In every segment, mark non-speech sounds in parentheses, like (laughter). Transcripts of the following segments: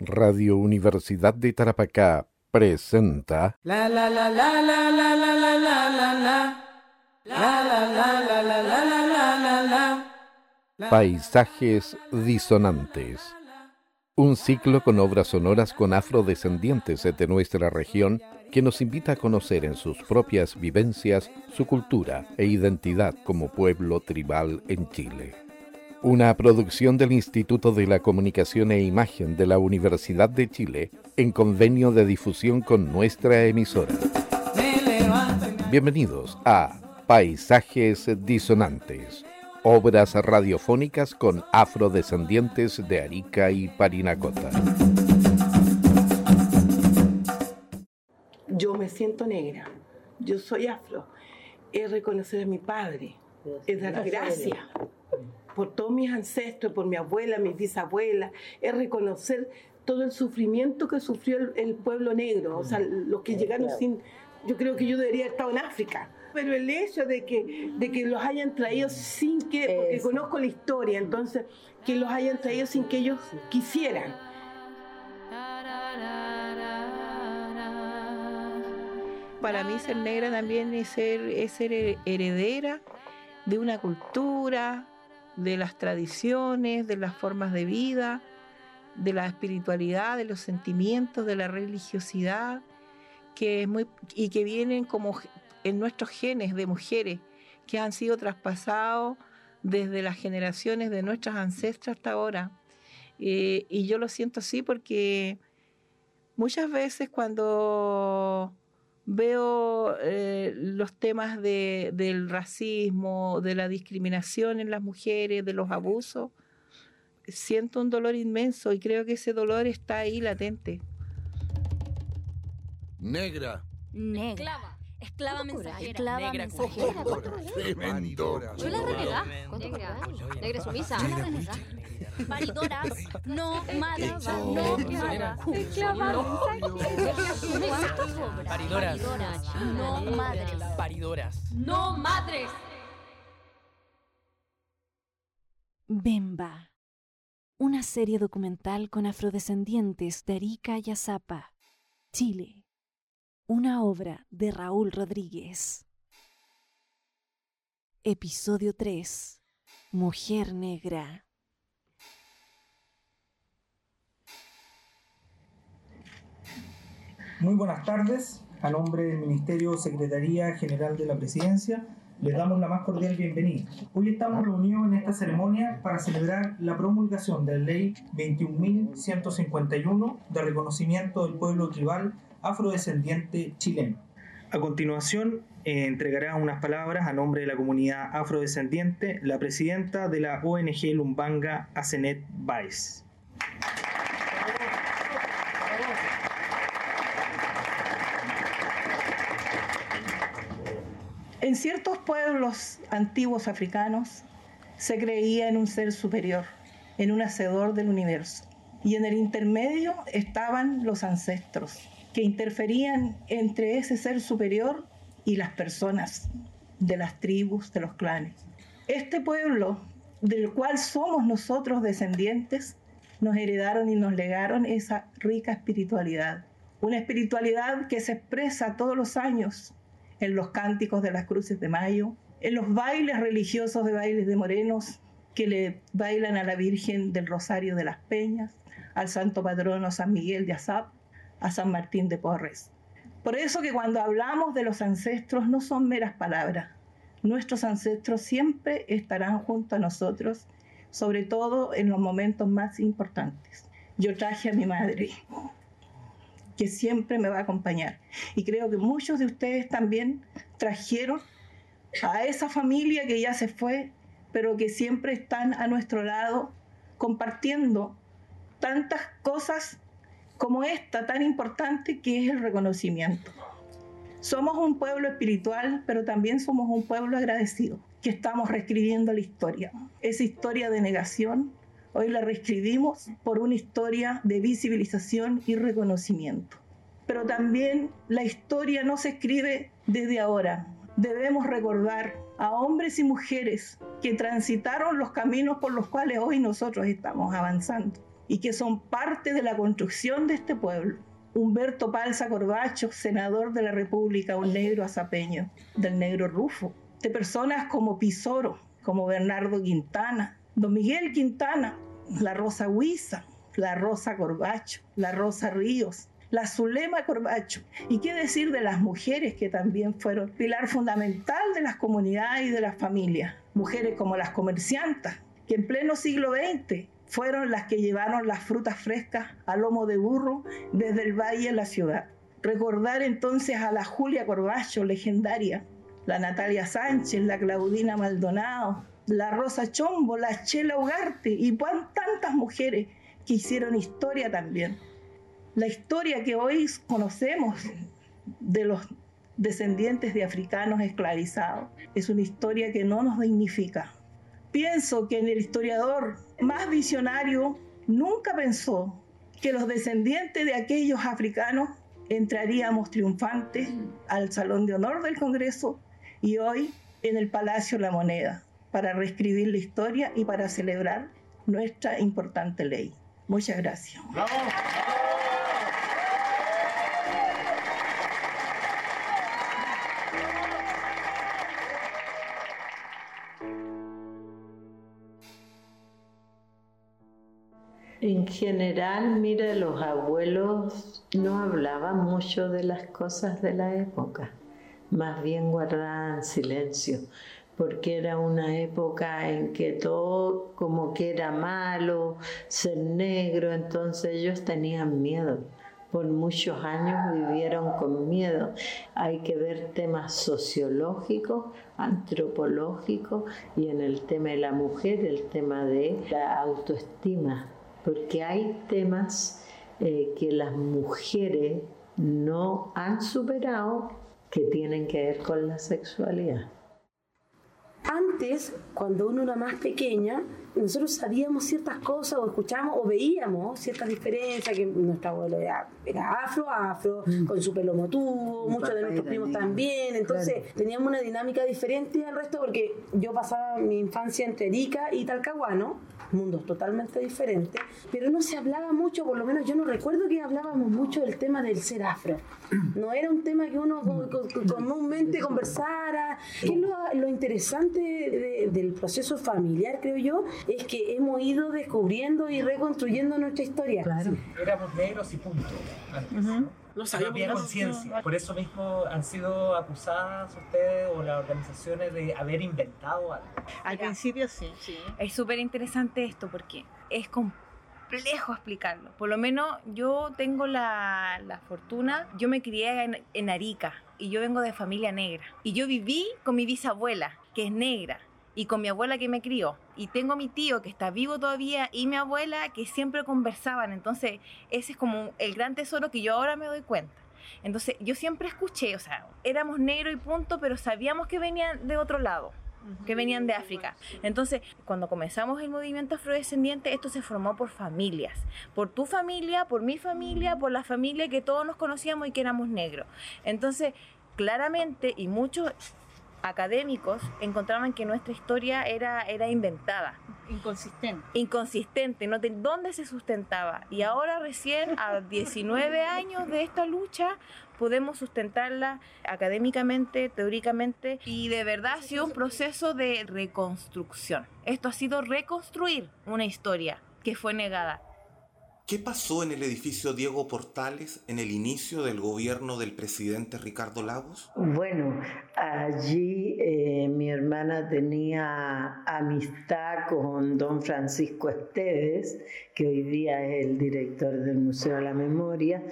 Radio Universidad de Tarapacá presenta La la la la la la la la la la la La la la la la la la la la la Paisajes Disonantes. Un ciclo con obras sonoras con afrodescendientes de nuestra región que nos invita a conocer en sus propias vivencias su cultura e identidad como pueblo tribal en Chile. Una producción del Instituto de la Comunicación e Imagen de la Universidad de Chile en convenio de difusión con nuestra emisora. Bienvenidos a Paisajes Disonantes, obras radiofónicas con afrodescendientes de Arica y Parinacota. Yo me siento negra, yo soy afro, es reconocer a mi padre, es dar gracias por todos mis ancestros, por mi abuela, mis bisabuelas, es reconocer todo el sufrimiento que sufrió el, el pueblo negro, o sea, los que llegaron sin, yo creo que yo debería haber estado en África. Pero el hecho de que, de que los hayan traído sin que, porque Eso. conozco la historia, entonces, que los hayan traído sin que ellos quisieran. Para mí ser negra también es ser, es ser he- heredera de una cultura, de las tradiciones, de las formas de vida, de la espiritualidad, de los sentimientos, de la religiosidad, que es muy, y que vienen como en nuestros genes de mujeres, que han sido traspasados desde las generaciones de nuestras ancestras hasta ahora. Eh, y yo lo siento así porque muchas veces cuando veo eh, los temas de- del racismo, de la discriminación en las mujeres, de los abusos, siento un dolor inmenso y creo que ese dolor está ahí latente. Negra. Negra. Esclava. Esclava mensajera. Esclava Negra mensajera. Tremendo. Yo la renegá. Negra. Negra sumisa. Yo la renegá. Paridoras. No mala. No mala. Paridoras. No madres. Paridoras. No madres. Bemba. Una serie documental con afrodescendientes de Arica y Azapa, Chile. Una obra de Raúl Rodríguez. Episodio 3. Mujer Negra. Muy buenas tardes. A nombre del Ministerio Secretaría General de la Presidencia, les damos la más cordial bienvenida. Hoy estamos reunidos en esta ceremonia para celebrar la promulgación de la Ley 21.151 de reconocimiento del pueblo tribal afrodescendiente chileno. A continuación, eh, entregará unas palabras a nombre de la comunidad afrodescendiente la presidenta de la ONG Lumbanga, Asenet Baez. En ciertos pueblos antiguos africanos se creía en un ser superior, en un hacedor del universo. Y en el intermedio estaban los ancestros, que interferían entre ese ser superior y las personas de las tribus, de los clanes. Este pueblo, del cual somos nosotros descendientes, nos heredaron y nos legaron esa rica espiritualidad. Una espiritualidad que se expresa todos los años en los cánticos de las cruces de mayo, en los bailes religiosos de bailes de morenos que le bailan a la Virgen del Rosario de las Peñas, al santo patrono San Miguel de Azap, a San Martín de Porres. Por eso que cuando hablamos de los ancestros no son meras palabras. Nuestros ancestros siempre estarán junto a nosotros, sobre todo en los momentos más importantes. Yo traje a mi madre, que siempre me va a acompañar. Y creo que muchos de ustedes también trajeron a esa familia que ya se fue, pero que siempre están a nuestro lado compartiendo tantas cosas como esta tan importante que es el reconocimiento. Somos un pueblo espiritual, pero también somos un pueblo agradecido, que estamos reescribiendo la historia. Esa historia de negación, hoy la reescribimos por una historia de visibilización y reconocimiento. Pero también la historia no se escribe desde ahora. Debemos recordar a hombres y mujeres que transitaron los caminos por los cuales hoy nosotros estamos avanzando y que son parte de la construcción de este pueblo. Humberto Palza Corbacho, senador de la República, un negro azapeño, del negro Rufo, de personas como Pizoro, como Bernardo Quintana, Don Miguel Quintana, la Rosa Huiza, la Rosa Corbacho, la Rosa Ríos, la Zulema Corbacho. ¿Y qué decir de las mujeres que también fueron pilar fundamental de las comunidades y de las familias? Mujeres como las comerciantas, que en pleno siglo XX fueron las que llevaron las frutas frescas a lomo de burro desde el valle a la ciudad. Recordar entonces a la Julia Corbacho, legendaria, la Natalia Sánchez, la Claudina Maldonado, la Rosa Chombo, la Chela Ugarte y tantas mujeres que hicieron historia también. La historia que hoy conocemos de los descendientes de africanos esclavizados es una historia que no nos dignifica. Pienso que el historiador más visionario nunca pensó que los descendientes de aquellos africanos entraríamos triunfantes al Salón de Honor del Congreso y hoy en el Palacio La Moneda para reescribir la historia y para celebrar nuestra importante ley. Muchas gracias. En general, mira, los abuelos no hablaban mucho de las cosas de la época, más bien guardaban silencio, porque era una época en que todo como que era malo, ser negro, entonces ellos tenían miedo. Por muchos años vivieron con miedo. Hay que ver temas sociológicos, antropológicos y en el tema de la mujer, el tema de la autoestima porque hay temas eh, que las mujeres no han superado que tienen que ver con la sexualidad. Antes, cuando uno era más pequeña, nosotros sabíamos ciertas cosas o escuchábamos o veíamos ciertas diferencias, que nuestra abuelo era, afro, afro, mm. con su pelo motudo, muchos de nuestros primos también, entonces teníamos una dinámica diferente al resto porque yo pasaba mi infancia entre Erika y Talcahuano, mundos totalmente diferentes, pero no se hablaba mucho, por lo menos yo no recuerdo que hablábamos mucho del tema del ser afro. No era un tema que uno comúnmente conversara. ¿Qué es lo, interesante del proceso familiar, creo yo? Es que hemos ido descubriendo y reconstruyendo nuestra historia. Claro. Éramos negros y punto. No sabíamos conciencia. Por eso mismo han sido acusadas ustedes o las organizaciones de haber inventado algo. Al principio sí. sí. Es súper interesante esto porque es complejo explicarlo. Por lo menos yo tengo la, la fortuna, yo me crié en, en Arica y yo vengo de familia negra. Y yo viví con mi bisabuela, que es negra y con mi abuela que me crió. Y tengo a mi tío que está vivo todavía y mi abuela que siempre conversaban. Entonces, ese es como el gran tesoro que yo ahora me doy cuenta. Entonces, yo siempre escuché, o sea, éramos negro y punto, pero sabíamos que venían de otro lado que venían de África. Entonces, cuando comenzamos el movimiento afrodescendiente, esto se formó por familias, por tu familia, por mi familia, por la familia que todos nos conocíamos y que éramos negros. Entonces, claramente, y muchos académicos encontraban que nuestra historia era, era inventada. Inconsistente. Inconsistente, ¿no? ¿De dónde se sustentaba? Y ahora recién, a 19 años de esta lucha, podemos sustentarla académicamente, teóricamente, y de verdad ha sido un proceso de reconstrucción. Esto ha sido reconstruir una historia que fue negada. ¿Qué pasó en el edificio Diego Portales en el inicio del gobierno del presidente Ricardo Lagos? Bueno, allí eh, mi hermana tenía amistad con don Francisco Esteves, que hoy día es el director del Museo de la Memoria,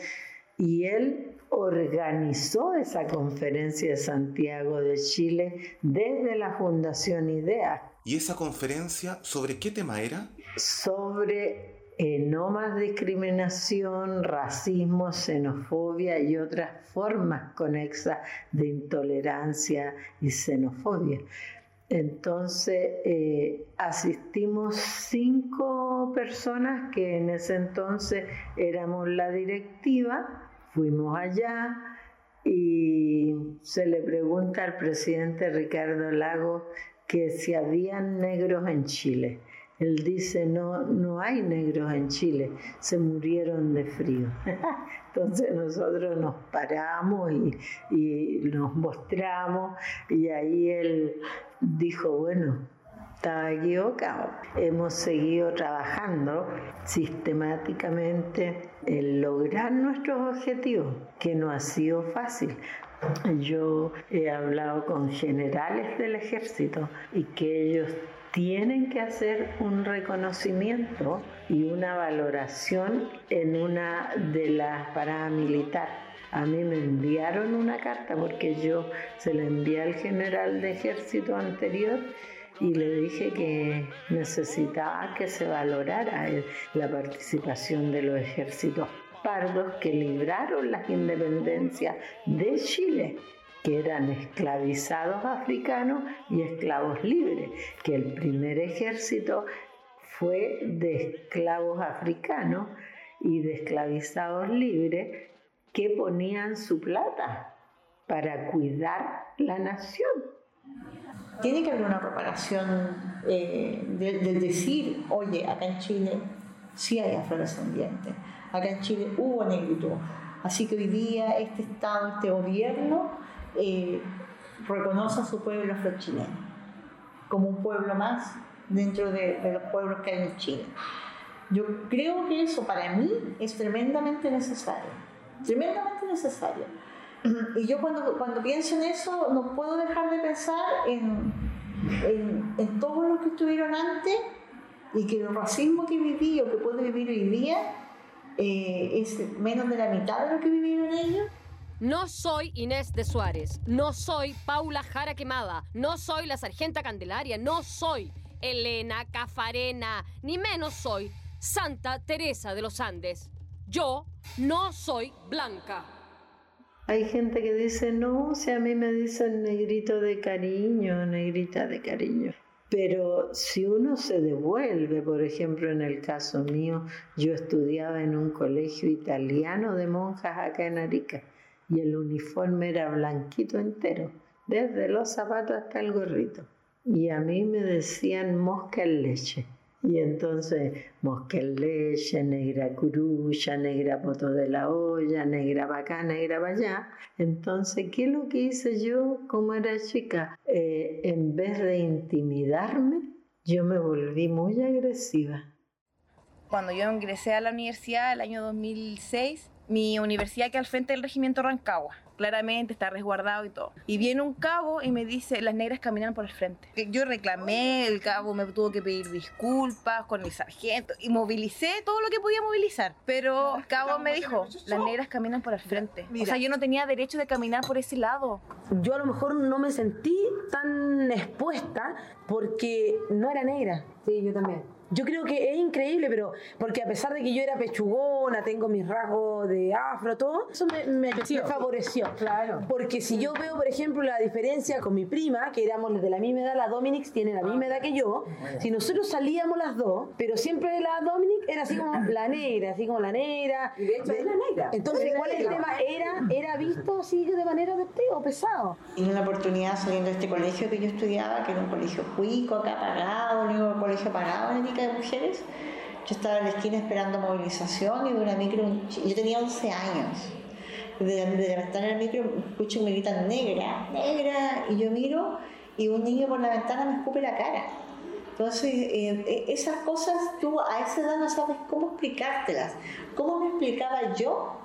y él organizó esa conferencia de Santiago de Chile desde la Fundación IDEA. ¿Y esa conferencia sobre qué tema era? Sobre eh, no más discriminación, racismo, xenofobia y otras formas conexas de intolerancia y xenofobia. Entonces eh, asistimos cinco personas que en ese entonces éramos la directiva, fuimos allá y se le pregunta al presidente Ricardo Lago que si habían negros en Chile Él dice, no, no hay negros en Chile, se murieron de frío. (laughs) Entonces nosotros nos paramos y, y nos mostramos y ahí él dijo, bueno, estaba equivocado. Hemos seguido trabajando sistemáticamente en lograr nuestros objetivos, que no ha sido fácil. Yo he hablado con generales del ejército y que ellos tienen que hacer un reconocimiento y una valoración en una de las paramilitares. A mí me enviaron una carta porque yo se la envié al general de ejército anterior y le dije que necesitaba que se valorara la participación de los ejércitos pardos que libraron las independencias de Chile que eran esclavizados africanos y esclavos libres, que el primer ejército fue de esclavos africanos y de esclavizados libres que ponían su plata para cuidar la nación. Tiene que haber una preparación eh, del decir, oye, acá en Chile sí hay afrodescendientes, acá en Chile hubo negritud. Así que hoy día este Estado, este gobierno, eh, reconoce a su pueblo afrochileno como un pueblo más dentro de, de, los pueblos que hay en Chile. Yo creo que eso para mí es tremendamente necesario, tremendamente necesario. Y yo cuando, cuando pienso en eso no puedo dejar de pensar en, en, en todos los que estuvieron antes y que el racismo que viví o que puedo vivir hoy día eh, es menos de la mitad de lo que vivieron ellos. No soy Inés de Suárez, no soy Paula Jara Quemada, no soy la Sargenta Candelaria, no soy Elena Cafarena, ni menos soy Santa Teresa de los Andes. Yo no soy blanca. Hay gente que dice, no, si a mí me dicen negrito de cariño, negrita de cariño. Pero si uno se devuelve, por ejemplo, en el caso mío, yo estudiaba en un colegio italiano de monjas acá en Arica y el uniforme era blanquito entero, desde los zapatos hasta el gorrito. Y a mí me decían mosca en leche. Y entonces, mosca en leche, negra curulla, negra poto de la olla, negra para acá, negra allá. Entonces, ¿qué es lo que hice yo como era chica? Eh, en vez de intimidarme, yo me volví muy agresiva. Cuando yo ingresé a la universidad el año 2006, mi universidad que al frente del regimiento Rancagua. Claramente está resguardado y todo. Y viene un cabo y me dice, las negras caminan por el frente. Yo reclamé, el cabo me tuvo que pedir disculpas con el sargento y movilicé todo lo que podía movilizar. Pero el cabo me dijo, las negras caminan por el frente. O sea, yo no tenía derecho de caminar por ese lado. Yo a lo mejor no me sentí tan expuesta porque no era negra. Sí, yo también. Yo creo que es increíble, pero porque a pesar de que yo era pechugona, tengo mis rasgos de afro, todo, eso me, me, me, favoreció. Claro. Porque si yo veo, por ejemplo, la diferencia con mi prima, que éramos de la misma edad, la Dominic tiene la misma edad que yo, si nosotros salíamos las dos, pero siempre la Dominic era así como la negra, así como la negra. Y de hecho es la negra. Entonces, ¿cuál es el tema? Era, era visto así de manera de o pesado. Y una oportunidad saliendo de este colegio que yo estudiaba, que era un colegio cuico, acá pagado, un único colegio pagado en de mujeres. Yo estaba en la esquina esperando movilización y de una micro, yo tenía 11 años. De, de en el micro, escucho que me negra, negra, y yo miro y un niño por la ventana me escupe la cara. Entonces, eh, esas cosas tú a esa edad no sabes cómo explicártelas. ¿Cómo me explicaba yo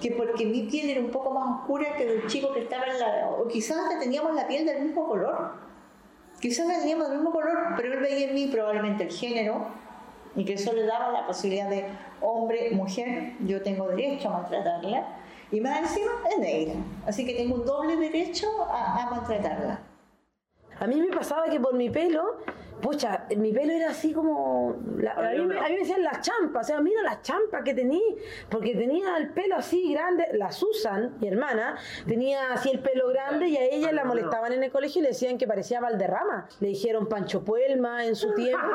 que porque mi piel era un poco más oscura que del chico que estaba en la... o quizás teníamos la piel del mismo color? Quizás teníamos del mismo color, pero él veía en mí probablemente el género y que eso le daba la posibilidad de hombre, mujer, yo tengo derecho a maltratarla y más encima es negra, así que tengo un doble derecho a, a maltratarla. A mí me pasaba que por mi pelo pucha, mi pelo era así como. a, mí, me decían las champas, o sea, mira las champas que tenía, porque tenía el pelo así grande. La Susan, mi hermana, tenía así el pelo grande y a ella la molestaban en el colegio y le decían que parecía Valderrama. Le dijeron Pancho Puelma en su tiempo.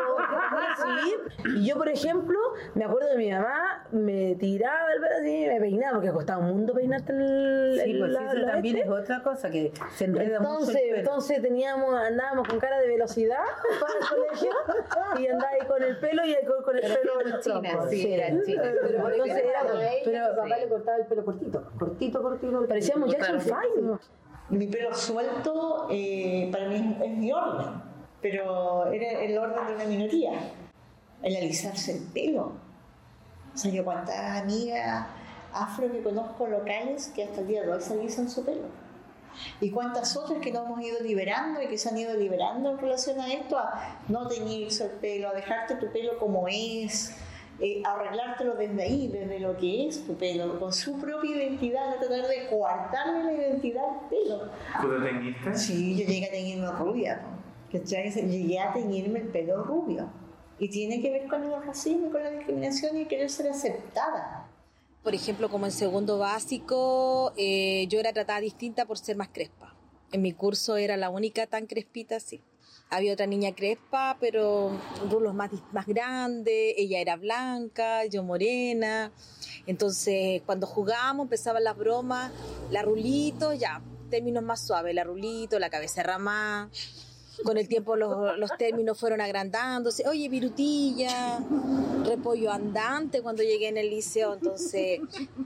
Y yo, por ejemplo, me acuerdo de mi mamá, me tiraba el pelo así, me peinaba, porque costaba un mundo peinarte el. Sí, pues eso también es otra cosa que se enreda entonces, mucho. Entonces teníamos, andábamos con cara de velocidad (laughs) colegio (laughs) y andaba ahí con el pelo y con, con el Pero pelo era china, sí, era china. Pero por Entonces eso era, pero sí. papá le cortaba el pelo cortito, cortito, cortito. Parecíamos Jackson Five. Mi pelo suelto eh, para mí es, es mi orden, pero era el orden de una minoría. El alisarse el pelo. O sea, yo cuántas amigas afro que conozco locales que hasta el día de hoy se alisan su pelo. Y cuántas otras que nos hemos ido liberando y que se han ido liberando en relación a esto, a no teñirse el pelo, a dejarte tu pelo como es, eh, arreglártelo desde ahí, desde lo que es tu pelo, con su propia identidad, no tratar de coartarle la identidad al pelo. ¿Tú te teñiste? Sí, yo llegué a teñirme rubia. ¿cachai? Llegué a teñirme el pelo rubio. Y tiene que ver con el racismo, con la discriminación y querer ser aceptada. Por ejemplo, como en segundo básico, eh, yo era tratada distinta por ser más crespa. En mi curso era la única tan crespita así. Había otra niña crespa, pero rulos más, más grandes, ella era blanca, yo morena. Entonces, cuando jugábamos, empezaban las bromas, la rulito, ya, términos más suaves, la rulito, la cabeza ramada. Con el tiempo los, los términos fueron agrandándose. Oye, virutilla, repollo andante cuando llegué en el liceo. Entonces,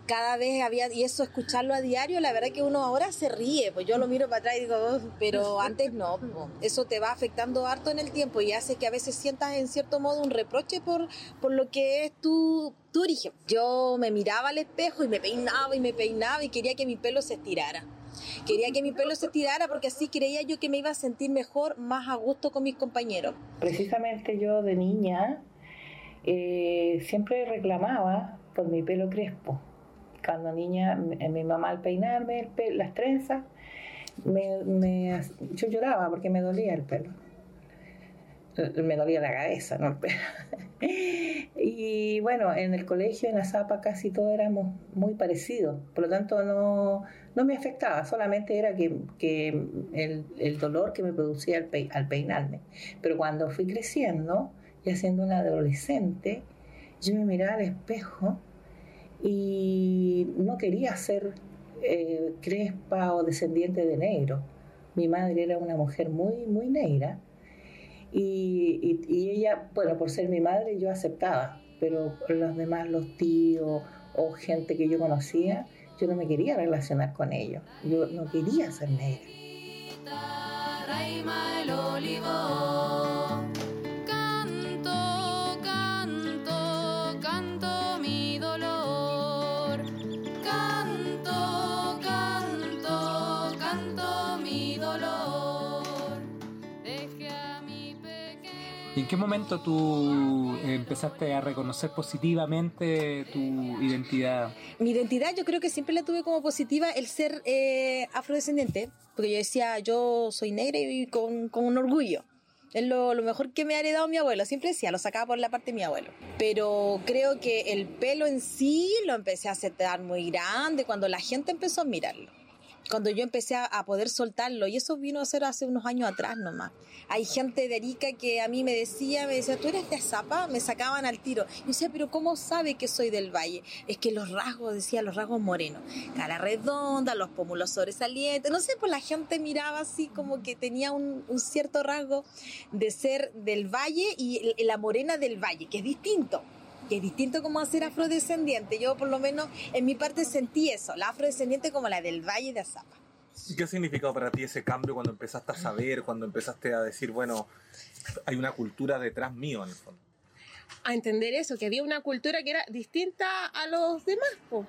cada vez había, y eso escucharlo a diario, la verdad que uno ahora se ríe. Pues yo lo miro para atrás y digo, pero antes no. Eso te va afectando harto en el tiempo y hace que a veces sientas en cierto modo un reproche por, por lo que es tu, tu origen. Yo me miraba al espejo y me peinaba y me peinaba y quería que mi pelo se estirara. Quería que mi pelo se estirara porque así creía yo que me iba a sentir mejor, más a gusto con mis compañeros. Precisamente yo de niña eh, siempre reclamaba por mi pelo crespo. Cuando niña, mi, mamá al peinarme el pe- las trenzas, me, yo lloraba porque me dolía el pelo. Me dolía la cabeza, no pelo. (laughs) Y bueno, en el colegio, en la Zapa, casi todos éramos muy parecidos. Por lo tanto, no, no me afectaba, solamente era que, que el, el dolor que me producía al, pei- al peinarme. Pero cuando fui creciendo, ya siendo una adolescente, yo me miraba al espejo y no quería ser eh, crespa o descendiente de negro. Mi madre era una mujer muy, muy negra y, y- y ella, bueno, por ser mi madre yo aceptaba, pero los demás, los tíos o gente que yo conocía, yo no me quería relacionar con ellos. Yo no quería ser negra. ¿Y en qué momento tú empezaste a reconocer positivamente tu identidad? Mi identidad yo creo que siempre la tuve como positiva el ser eh, afrodescendiente, porque yo decía, yo soy negra y con, con un orgullo. Es lo, lo mejor que me ha heredado mi abuelo. Siempre decía, lo sacaba por la parte de mi abuelo. Pero creo que el pelo en sí lo empecé a aceptar muy grande cuando la gente empezó a mirarlo. Cuando yo empecé a, poder soltarlo. Y eso vino a ser hace unos años atrás nomás. Hay gente de Arica que a mí me decía, me decía, ¿tú eres de Azapa? Me sacaban al tiro. Yo decía, pero ¿cómo sabe que soy del Valle? Es que los rasgos, decía, los rasgos morenos. Cara redonda, los pómulos sobresalientes. No sé, pues la gente miraba así como que tenía un, un cierto rasgo de ser del Valle y la morena del Valle, que es distinto. Que es distinto como ser afrodescendiente. Yo por lo menos en mi parte sentí eso, la afrodescendiente como la del Valle de Azapa. ¿Y ¿Qué ha significado para ti ese cambio cuando empezaste a saber, cuando empezaste a decir, bueno, hay una cultura detrás mío en el fondo? a entender eso, que había una cultura que era distinta a los demás, po.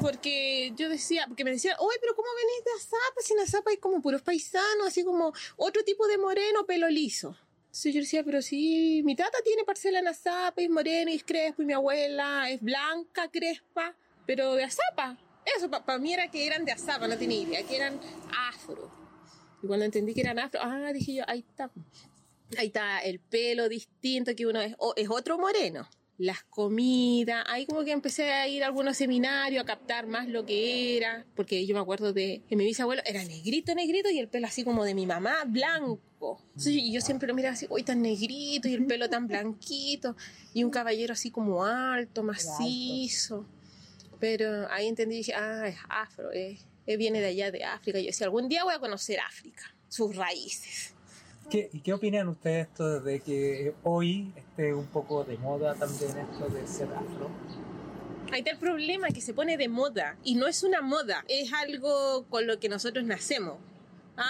Porque yo decía, porque me decían, oye, pero ¿cómo venís de Azapa? Si en Azapa hay como puros paisanos, así como otro tipo de moreno, pelo liso. Entonces yo decía, pero sí, mi tata tiene parcela en Azapa, es morena, es crespo, y mi abuela es blanca, crespa, pero de Azapa. Eso para mí era que eran de Azapa, no tenía idea, que eran afro. Y cuando entendí que eran afro, ah, dije yo, ahí está. Ahí está el pelo distinto, que uno es, o- es otro moreno. Las comidas, ahí como que empecé a ir a algunos seminarios a captar más lo que era, porque yo me acuerdo de que mi bisabuelo era negrito, negrito y el pelo así como de mi mamá, blanco. Entonces, y yo siempre lo miraba así, uy, tan negrito y el pelo tan blanquito, y un caballero así como alto, macizo. Pero ahí entendí y dije, ah, es afro, eh, eh, viene de allá de África. Yo decía, algún día voy a conocer África, sus raíces. ¿Qué, ¿Y qué opinan ustedes esto de que hoy esté un poco de moda también esto de ser afro? Ahí está el problema, que se pone de moda. Y no es una moda, es algo con lo que nosotros nacemos.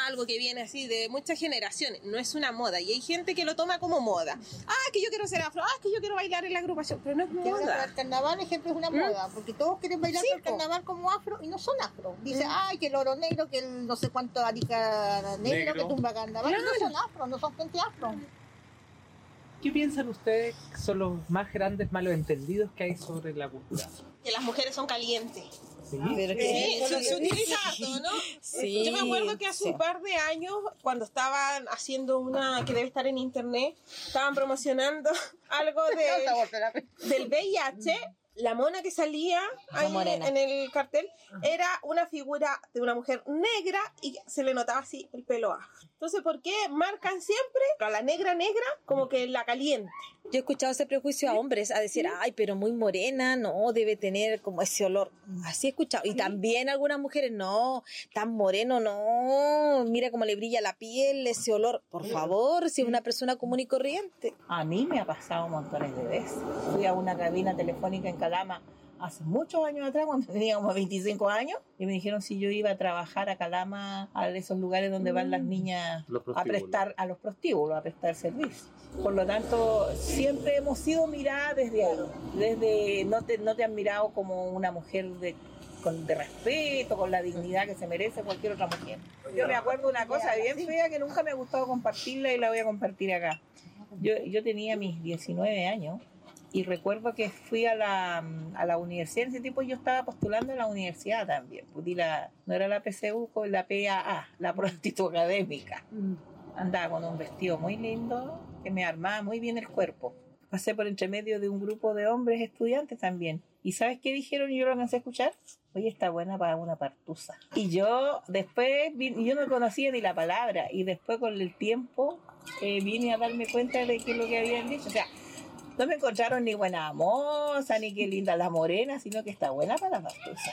Algo que viene así de muchas generaciones. No es una moda. Y hay gente que lo toma como moda. Ah, que yo quiero ser afro. Ah, que yo quiero bailar en la agrupación. Pero no es Que moda. el carnaval, ejemplo, es una ¿Mm? moda, porque todos quieren bailar Sí, el carnaval como afro y no son afro. Dice, ¿Mm? ay, que el oro negro, que el no sé cuánto arica negro, Negro. que tumba carnaval. Claro. No son afro, no son gente afro. ¿Qué piensan ustedes que son los más grandes malos entendidos que hay sobre la cultura? Que las mujeres son calientes. ¿Sí? Pero Sí, harto, (laughs) ¿no? Sí, Yo me acuerdo que hace sí. un par de años, cuando estaban haciendo una que debe estar en internet, estaban promocionando (laughs) algo (laughs) de, del VIH. La mona que salía ahí en el cartel era una figura de una mujer negra y se le notaba así el pelo afro. Entonces, ¿por qué marcan siempre a la negra negra como que la caliente? Yo he escuchado ese prejuicio a hombres, a decir, ay, pero muy morena, no, debe tener como ese olor. Así he escuchado. Y también algunas mujeres, no, tan moreno, no, mira cómo le brilla la piel, ese olor. Por favor, si es una persona común y corriente. A mí me ha pasado montones de veces. Fui a una cabina telefónica en Calama hace muchos años atrás, cuando tenía como 25 años, y me dijeron si yo iba a trabajar a Calama, a esos lugares donde van las niñas Los a prestar a los prostíbulos, a prestar servicio. Por lo tanto, siempre hemos sido miradas desde ahí, desde no te, no te han mirado como una mujer de con, de respeto, con la dignidad que se merece cualquier otra mujer. Yo me acuerdo de una cosa bien fea que nunca me ha gustado compartirla y la voy a compartir acá. Yo, yo tenía mis 19 años y recuerdo que fui a la, a la universidad. En ese tiempo yo estaba postulando a la universidad también. Pues la, no era la PCU, con la PAA, la prostituta académica. Andaba con un vestido muy lindo que me armaba muy bien el cuerpo. Pasé por entre medio de un grupo de hombres estudiantes también. ¿Y sabes qué dijeron? Y yo lo alcancé a escuchar. Oye, está buena para una partusa. Y yo después, yo no conocía ni la palabra. Y después con el tiempo eh, vine a darme cuenta de que lo que habían dicho. O sea, no me encontraron ni buena moza, ni qué linda la morena, sino que está buena para la partusa.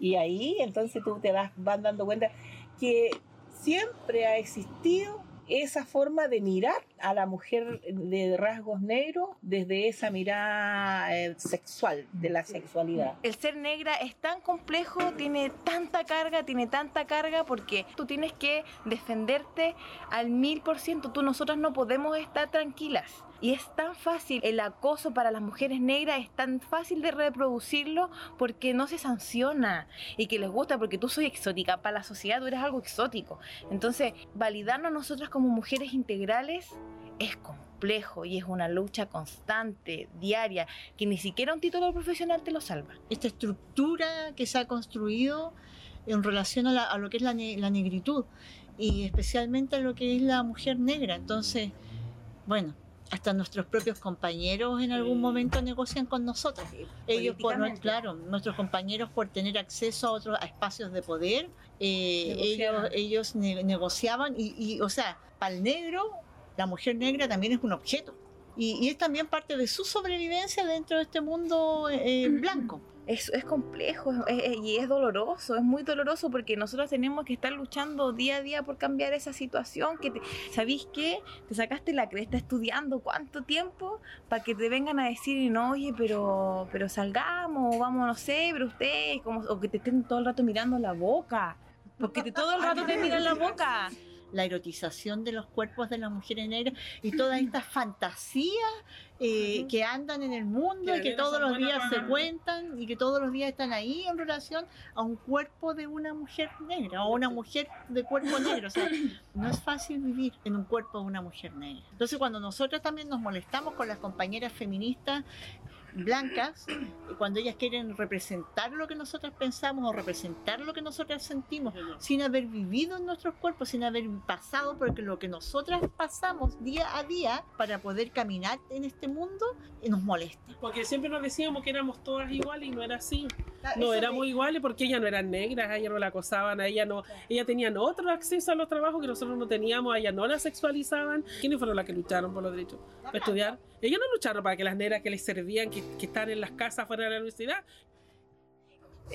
Y ahí entonces tú te vas, vas dando cuenta que siempre ha existido esa forma de mirar a la mujer de rasgos negros desde esa mirada eh, sexual, de la sexualidad. El ser negra es tan complejo, tiene tanta carga, tiene tanta carga porque tú tienes que defenderte al mil por ciento. Tú, nosotras no podemos estar tranquilas. Y es tan fácil, el acoso para las mujeres negras es tan fácil de reproducirlo porque no se sanciona y que les gusta porque tú soy exótica. Para la sociedad tú eres algo exótico. Entonces, validarnos nosotras como mujeres integrales es complejo y es una lucha constante, diaria, que ni siquiera un título profesional te lo salva. esta estructura que se ha construido en relación a, la- a lo que es la, ne- la negritud y especialmente a lo que es la mujer negra. Entonces, bueno, hasta nuestros propios compañeros en algún momento negocian con nosotros. Ellos, por, claro, nuestros compañeros por tener acceso a otros a espacios de poder, eh, ellos, Negociaban. ellos ne- negociaban y, y, o sea, para el negro, la mujer negra también es un objeto. Y, y es también parte de su sobrevivencia dentro de este mundo eh, blanco. Es, es complejo es- es- y es doloroso, es muy doloroso porque nosotros tenemos que estar luchando día a día por cambiar esa situación. Que te, ¿Sabéis qué? Te sacaste la cresta estudiando cuánto tiempo para que te vengan a decir, no, oye, pero, pero salgamos, vamos, no sé, pero ustedes, como, o que te estén todo el rato mirando la boca. Porque te, todo el rato te miran la boca. La erotización de los cuerpos de las mujeres negras y todas (laughs) estas fantasías eh, que andan en el mundo Que y que todos los días se cuentan y que todos los días están ahí en relación a un cuerpo de una mujer negra o una mujer de cuerpo negro. O sea, (coughs) no es fácil vivir en un cuerpo de una mujer negra. Entonces cuando nosotros también nos molestamos con las compañeras feministas blancas, cuando ellas quieren representar lo que nosotras pensamos o representar lo que nosotras sentimos, sin haber vivido en nuestros cuerpos, sin haber pasado por lo que nosotras pasamos día a día para poder caminar en este mundo, nos molesta. Porque siempre nos decíamos que éramos todas iguales y no era así. Ah, No eso éramos iguales porque ellas no eran negras, a ella no la acosaban, a ella no, ellas tenían otro acceso a los trabajos que nosotros no teníamos, a ella no la sexualizaban. ¿Quiénes fueron las que lucharon por los derechos? Para estudiar. Ellas no lucharon para que las negras que les servían, que, que están en las casas fuera de la universidad.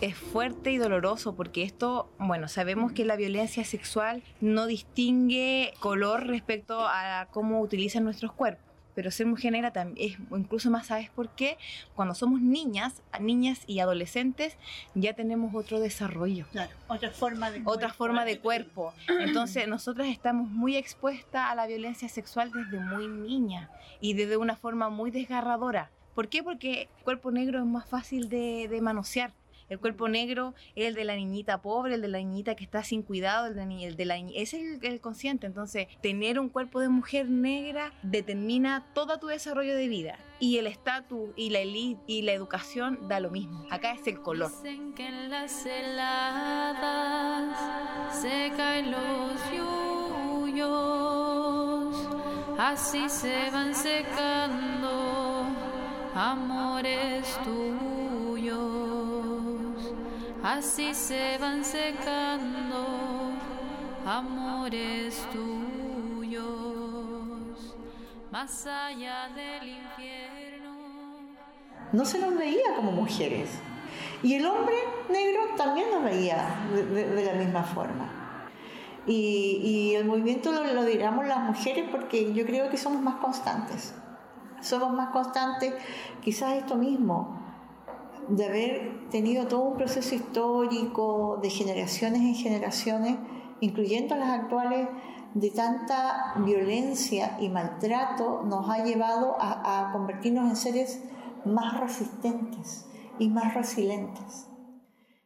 es fuerte y doloroso porque esto, bueno, sabemos que la violencia sexual no distingue color respecto a cómo utilizan nuestros cuerpos pero ser mujer negra también es incluso más, ¿sabes por qué? Cuando somos niñas, niñas y adolescentes, ya tenemos otro desarrollo. Claro, otra forma de Otra forma de cuerpo. Entonces, nosotras estamos muy expuestas a la violencia sexual desde muy niña y desde una forma muy desgarradora. ¿Por qué? Porque el cuerpo negro es más fácil de, de manosear. El cuerpo negro es el de la niñita pobre, el de la niñita que está sin cuidado, el de, el de la ese es el, el, consciente. Entonces, tener un cuerpo de mujer negra determina todo tu desarrollo de vida. Y el estatus y la elite y la educación da lo mismo. Acá es el color. Dicen que en las heladas se caen los yuyos, así se van secando amores tuyos así se van secando amores tuyos, más allá del infierno. No se nos veía como mujeres. Y el hombre negro también nos veía de, la misma forma. Y, el movimiento lo, lo las mujeres porque yo creo que somos más constantes. Somos más constantes, quizás esto mismo, de haber tenido todo un proceso histórico de generaciones en generaciones, incluyendo las actuales, de tanta violencia y maltrato, nos ha llevado a, a convertirnos en seres más resistentes y más resilientes.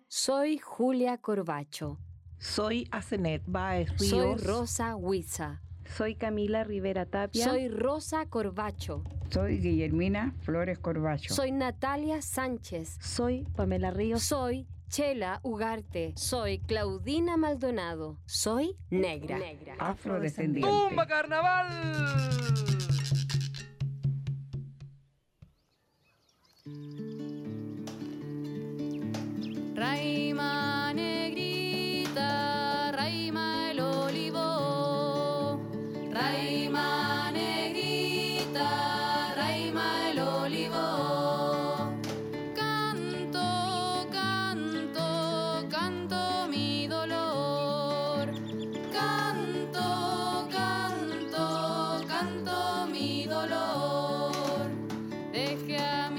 Soy Julia Corbacho. Soy Asenet Baez Ríos. Soy Rosa Huiza. Soy Camila Rivera Tapia. Soy Rosa Corbacho. Soy Guillermina Flores Corbacho. Soy Natalia Sánchez. Soy Pamela Ríos. Soy Chela Ugarte. Soy Claudina Maldonado. Soy negra. negra. Afrodescendiente. ¡Tumba carnaval! Raima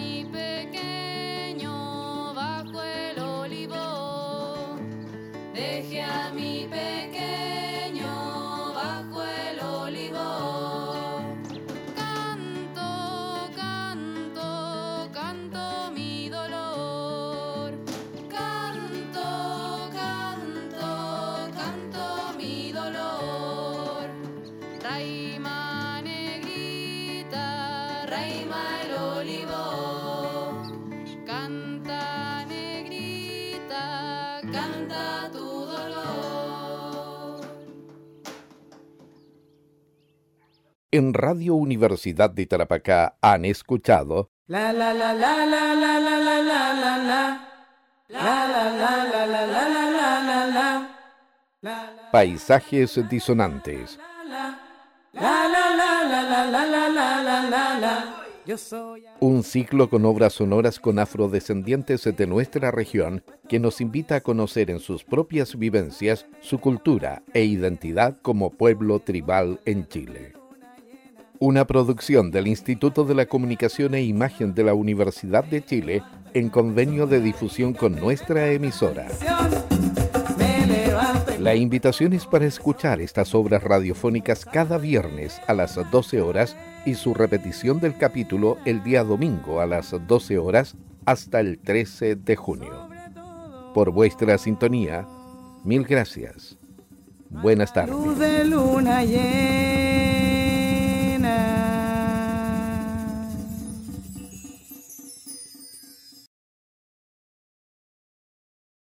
journey began. Radio Universidad de Tarapacá han escuchado La la la la la la la la la la la. La la la la la la la la la la. Paisajes Disonantes. La la la la la la la la la la la. Yo soy Un ciclo con obras sonoras con afrodescendientes de nuestra región que nos invita a conocer en sus propias vivencias su cultura e identidad como pueblo tribal en Chile. Una producción del Instituto de la Comunicación e Imagen de la Universidad de Chile en convenio de difusión con nuestra emisora. La invitación es para escuchar estas obras radiofónicas cada viernes a las 12 horas y su repetición del capítulo el día domingo a las 12 horas hasta el 13 de junio. Por vuestra sintonía, mil gracias. Buenas tardes.